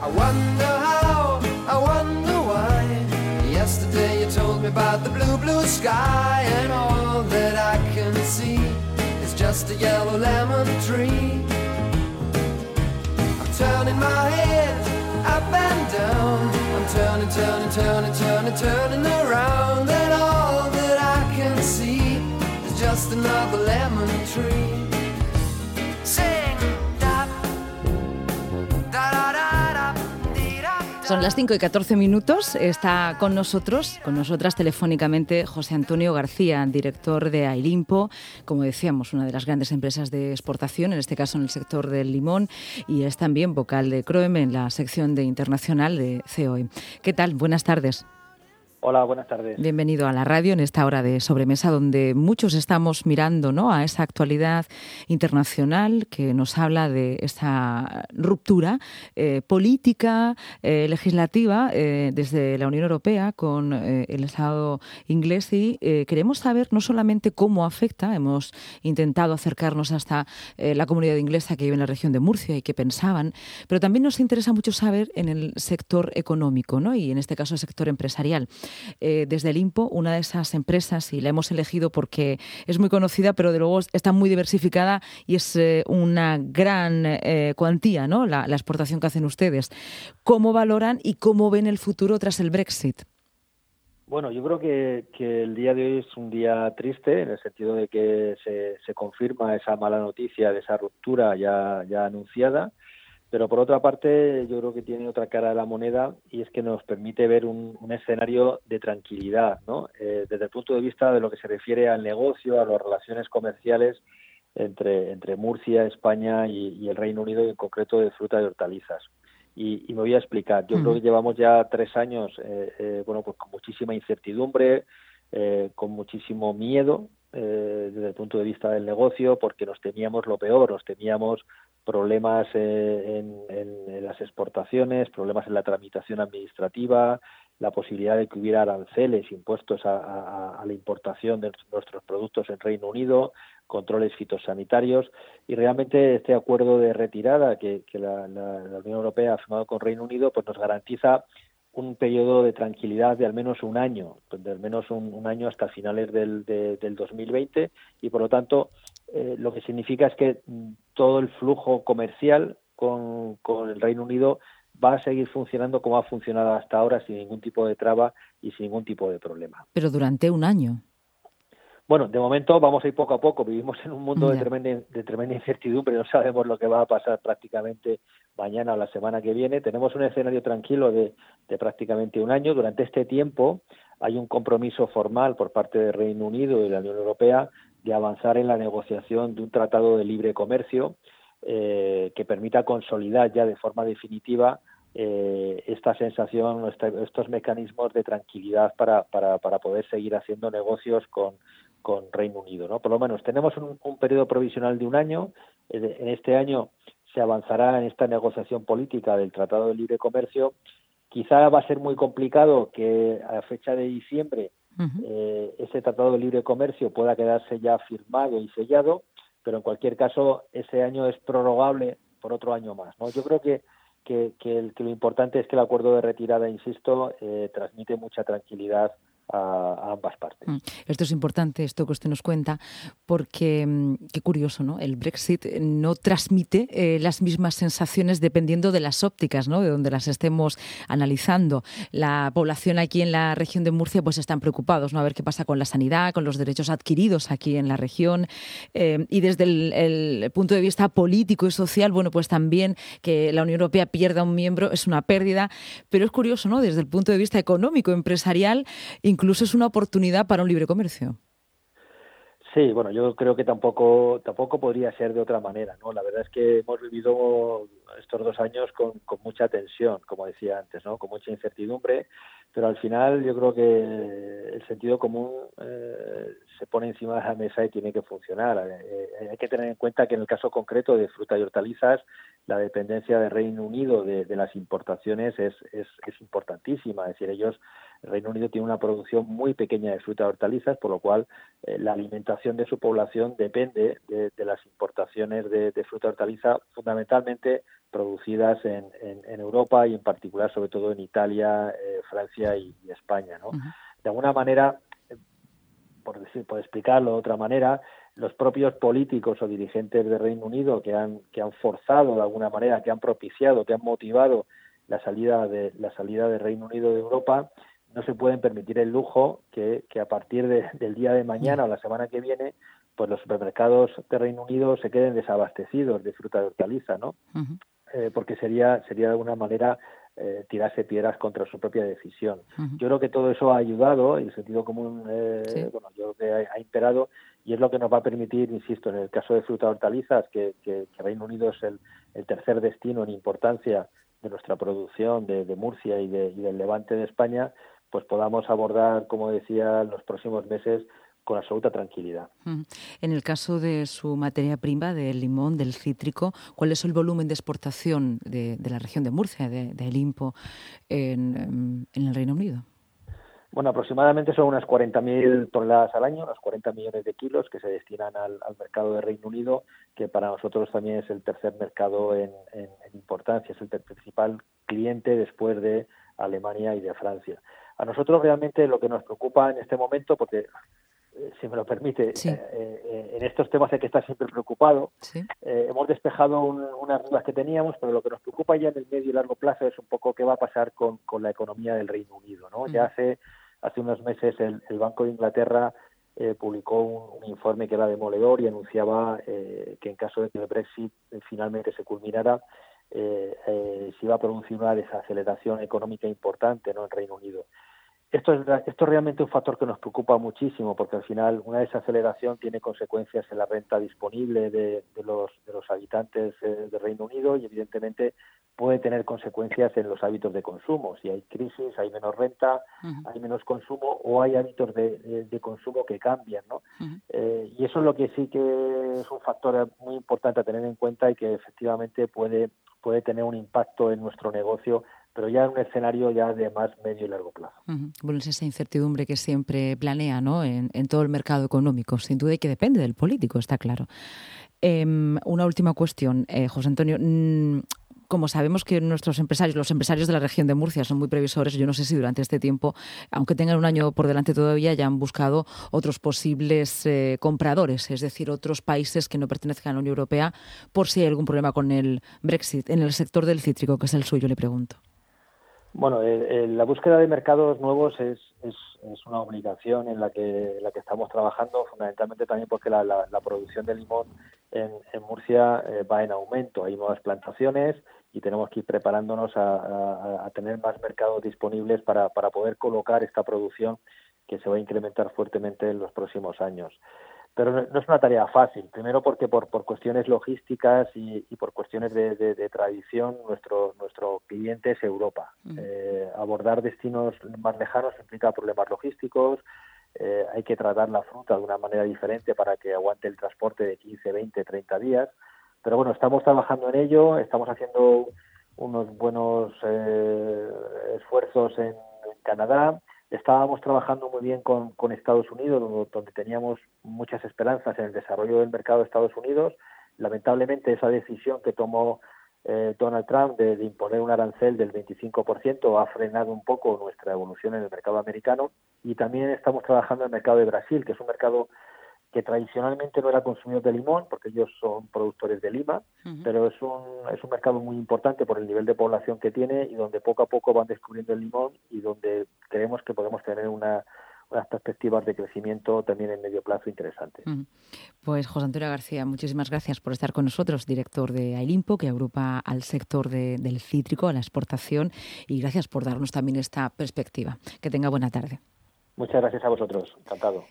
I wonder how, I wonder why. Yesterday you told me about the blue, blue sky, and all that I can see is just a yellow lemon tree. I'm turning my head up and down. I'm turning, turning, turning, turning, turning around, Son las 5 y 14 minutos. Está con nosotros, con nosotras telefónicamente, José Antonio García, director de Ailimpo, como decíamos, una de las grandes empresas de exportación, en este caso en el sector del limón, y es también vocal de CROEM en la sección de internacional de COE. ¿Qué tal? Buenas tardes. Hola, buenas tardes. Bienvenido a la radio en esta hora de sobremesa donde muchos estamos mirando ¿no? a esa actualidad internacional que nos habla de esta ruptura eh, política, eh, legislativa eh, desde la Unión Europea con el Estado inglés y queremos saber no solamente cómo afecta, hemos intentado acercarnos hasta la comunidad inglesa que vive en la región de Murcia y qué pensaban, pero también nos interesa mucho saber en el sector económico ¿no? y en este caso el sector empresarial. Eh, desde el IMPO, una de esas empresas, y la hemos elegido porque es muy conocida, pero de luego está muy diversificada y es eh, una gran eh, cuantía ¿no? La, exportación que hacen ustedes. ¿Cómo valoran y cómo ven el futuro tras el Brexit? Bueno, yo creo que, el día de hoy es un día triste en el sentido de que se, se confirma esa mala noticia de esa ruptura ya, ya anunciada pero por otra parte yo creo que tiene otra cara de la moneda y es que nos permite ver un, escenario de tranquilidad, ¿no? Eh, desde el punto de vista de lo que se refiere al negocio, a las relaciones comerciales entre, entre Murcia, España y, el Reino Unido y en concreto de fruta y hortalizas. Y, me voy a explicar. Yo creo que llevamos ya tres años, eh, eh, bueno, pues con muchísima incertidumbre, con muchísimo miedo desde el punto de vista del negocio, porque nos temíamos lo peor, nos temíamos problemas eh, en, las exportaciones, problemas en la tramitación administrativa, la posibilidad de que hubiera aranceles impuestos a, la importación de nuestros productos en Reino Unido, controles fitosanitarios y realmente este acuerdo de retirada que, la, Unión Europea ha firmado con Reino Unido pues nos garantiza un periodo de tranquilidad de al menos un año, de al menos un, año hasta finales del, del 2020 y por lo tanto eh, lo que significa es que todo el flujo comercial con, el Reino Unido va a seguir funcionando como ha funcionado hasta ahora sin ningún tipo de traba y sin ningún tipo de problema. Pero durante un año. Bueno, de momento vamos a ir poco a poco. Vivimos en un mundo de tremenda, de tremenda incertidumbre. No sabemos lo que va a pasar prácticamente mañana o la semana que viene. Tenemos un escenario tranquilo de, de prácticamente un año. Durante este tiempo hay un compromiso formal por parte del Reino Unido y la Unión Europea de avanzar en la negociación de un tratado de libre comercio eh, que permita consolidar ya de forma definitiva eh, esta sensación, estos mecanismos de tranquilidad para, para, para poder seguir haciendo negocios con, con Reino Unido. ¿no? Por lo menos tenemos un, un periodo provisional de un año. En este año se avanzará en esta negociación política del Tratado de Libre Comercio. Quizá va a ser muy complicado que a fecha de diciembre eh, ese tratado de libre comercio pueda quedarse ya firmado y sellado, pero en cualquier caso ese año es prorrogable por otro año más. ¿no? Yo creo que, que, que, lo importante es que el acuerdo de retirada, insisto, eh, transmite mucha tranquilidad a, ambas partes. Mm. Esto es importante, esto que usted nos cuenta, porque mm, qué curioso, ¿no? El Brexit no transmite eh, las mismas sensaciones dependiendo de las ópticas, ¿no? De donde las estemos analizando. La población aquí en la región de Murcia, pues están preocupados, ¿no? A ver qué pasa con la sanidad, con los derechos adquiridos aquí en la región. Eh, y desde el, punto de vista político y social, bueno, pues también que la Unión Europea pierda un miembro es una pérdida. Pero es curioso, ¿no? Desde el punto de vista económico, empresarial, incluso es una oportunidad para un libre comercio. Sí, bueno, yo creo que tampoco tampoco podría ser de otra manera, ¿no? La verdad es que hemos vivido estos dos años con, mucha tensión, como decía antes, ¿no? Con mucha incertidumbre, pero al final yo creo que el sentido común eh, se pone encima de la mesa y tiene que funcionar. Eh, eh, hay que tener en cuenta que en el caso concreto de fruta y hortalizas, la dependencia del Reino Unido de, las importaciones es, es, es importantísima. Es decir, ellos el Reino Unido tiene una producción muy pequeña de fruta y hortalizas, por lo cual eh, la alimentación de su población depende de, las importaciones de, fruta y hortaliza, fundamentalmente producidas en, Europa y en particular sobre todo en Italia, eh, Francia y, España. ¿no? De alguna manera, por, decir, por explicarlo de otra manera, los propios políticos o dirigentes de Reino Unido que han, que han forzado de alguna manera, que han propiciado, que han motivado la salida de la salida del Reino Unido de Europa, no se pueden permitir el lujo que, que a partir del día de mañana o la semana que viene pues los supermercados de Reino Unido se queden desabastecidos de fruta de hortaliza, ¿no? Eh, porque sería sería de alguna manera eh, tirarse piedras contra su propia decisión. Yo creo que todo eso ha ayudado y el sentido común, eh, bueno, yo creo que ha, imperado y es lo que nos va a permitir, insisto, en el caso de fruta de hortalizas, que, que, Reino Unido es el, el, tercer destino en importancia de nuestra producción de, de Murcia y, de, y del levante de España, pues podamos abordar, como decía, en los próximos meses con absoluta tranquilidad. En el caso de su materia prima, del limón, del cítrico, ¿cuál es el volumen de exportación de, la región de Murcia, de, de Limpo, en, el Reino Unido? Bueno, aproximadamente son unas 40.000 toneladas al año, unos 40 millones de kilos que se destinan al, mercado de Reino Unido, que para nosotros también es el tercer mercado en, en importancia, es el principal cliente después de Alemania y de Francia. A nosotros realmente lo que nos preocupa en este momento, porque eh, si me lo permite, eh, eh, en estos temas hay que estar siempre preocupado. hemos despejado unas dudas que teníamos, pero lo que nos preocupa ya en el medio y largo plazo es un poco qué va a pasar con, la economía del Reino Unido. ¿no? Ya hace, hace unos meses el, Banco de Inglaterra publicó un, informe que era demoledor y anunciaba que en caso de que el Brexit finalmente se culminara, se iba a producir una desaceleración económica importante ¿no? en Reino Unido. Esto es, esto realmente un factor que nos preocupa muchísimo porque al final una desaceleración tiene consecuencias en la renta disponible de, los, de los habitantes eh, del Reino Unido y evidentemente puede tener consecuencias en los hábitos de consumo. Si hay crisis, hay menos renta, hay menos consumo o hay hábitos de, consumo que cambian. ¿no? Eh, y eso es lo que sí que es un factor muy importante a tener en cuenta y que efectivamente puede, puede tener un impacto en nuestro negocio pero ya en un escenario ya de más medio y largo plazo. Bueno, es esa incertidumbre que siempre planea ¿no? en, todo el mercado económico, sin duda y que depende del político, está claro. Em, una última cuestión, eh, José Antonio. Mm, como sabemos que nuestros empresarios, los empresarios de la región de Murcia son muy previsores, yo no sé si durante este tiempo, aunque tengan un año por delante todavía, ya han buscado otros posibles eh, compradores, es decir, otros países que no pertenezcan a la Unión Europea, por si hay algún problema con el Brexit en el sector del cítrico, que es el suyo, le pregunto. Bueno, la búsqueda de mercados nuevos es, es, una obligación en la que la que estamos trabajando, fundamentalmente también porque la, producción de limón en, Murcia eh, va en aumento. Hay nuevas plantaciones y tenemos que ir preparándonos a, tener más mercados disponibles para, para poder colocar esta producción que se va a incrementar fuertemente en los próximos años pero no, es una tarea fácil. Primero porque por, por cuestiones logísticas y, por cuestiones de, tradición nuestro nuestro cliente es Europa. Eh, abordar destinos más lejanos implica problemas logísticos. Eh, hay que tratar la fruta de una manera diferente para que aguante el transporte de 15, 20, 30 días. Pero bueno, estamos trabajando en ello, estamos haciendo unos buenos eh, esfuerzos en Canadá Estábamos trabajando muy bien con, con Estados Unidos, donde teníamos muchas esperanzas en el desarrollo del mercado de Estados Unidos. Lamentablemente, esa decisión que tomó eh, Donald Trump de, de, imponer un arancel del 25% ha frenado un poco nuestra evolución en el mercado americano y también estamos trabajando en el mercado de Brasil, que es un mercado que tradicionalmente no era consumidor de limón, porque ellos son productores de lima, pero es un, es un mercado muy importante por el nivel de población que tiene y donde poco a poco van descubriendo el limón y donde creemos que podemos tener una, unas perspectivas de crecimiento también en medio plazo interesantes. Pues José Antonio García, muchísimas gracias por estar con nosotros, director de AILIMPO, que agrupa al sector del cítrico, a la exportación, y gracias por darnos también esta perspectiva. Que tenga buena tarde. Muchas gracias a vosotros, encantado.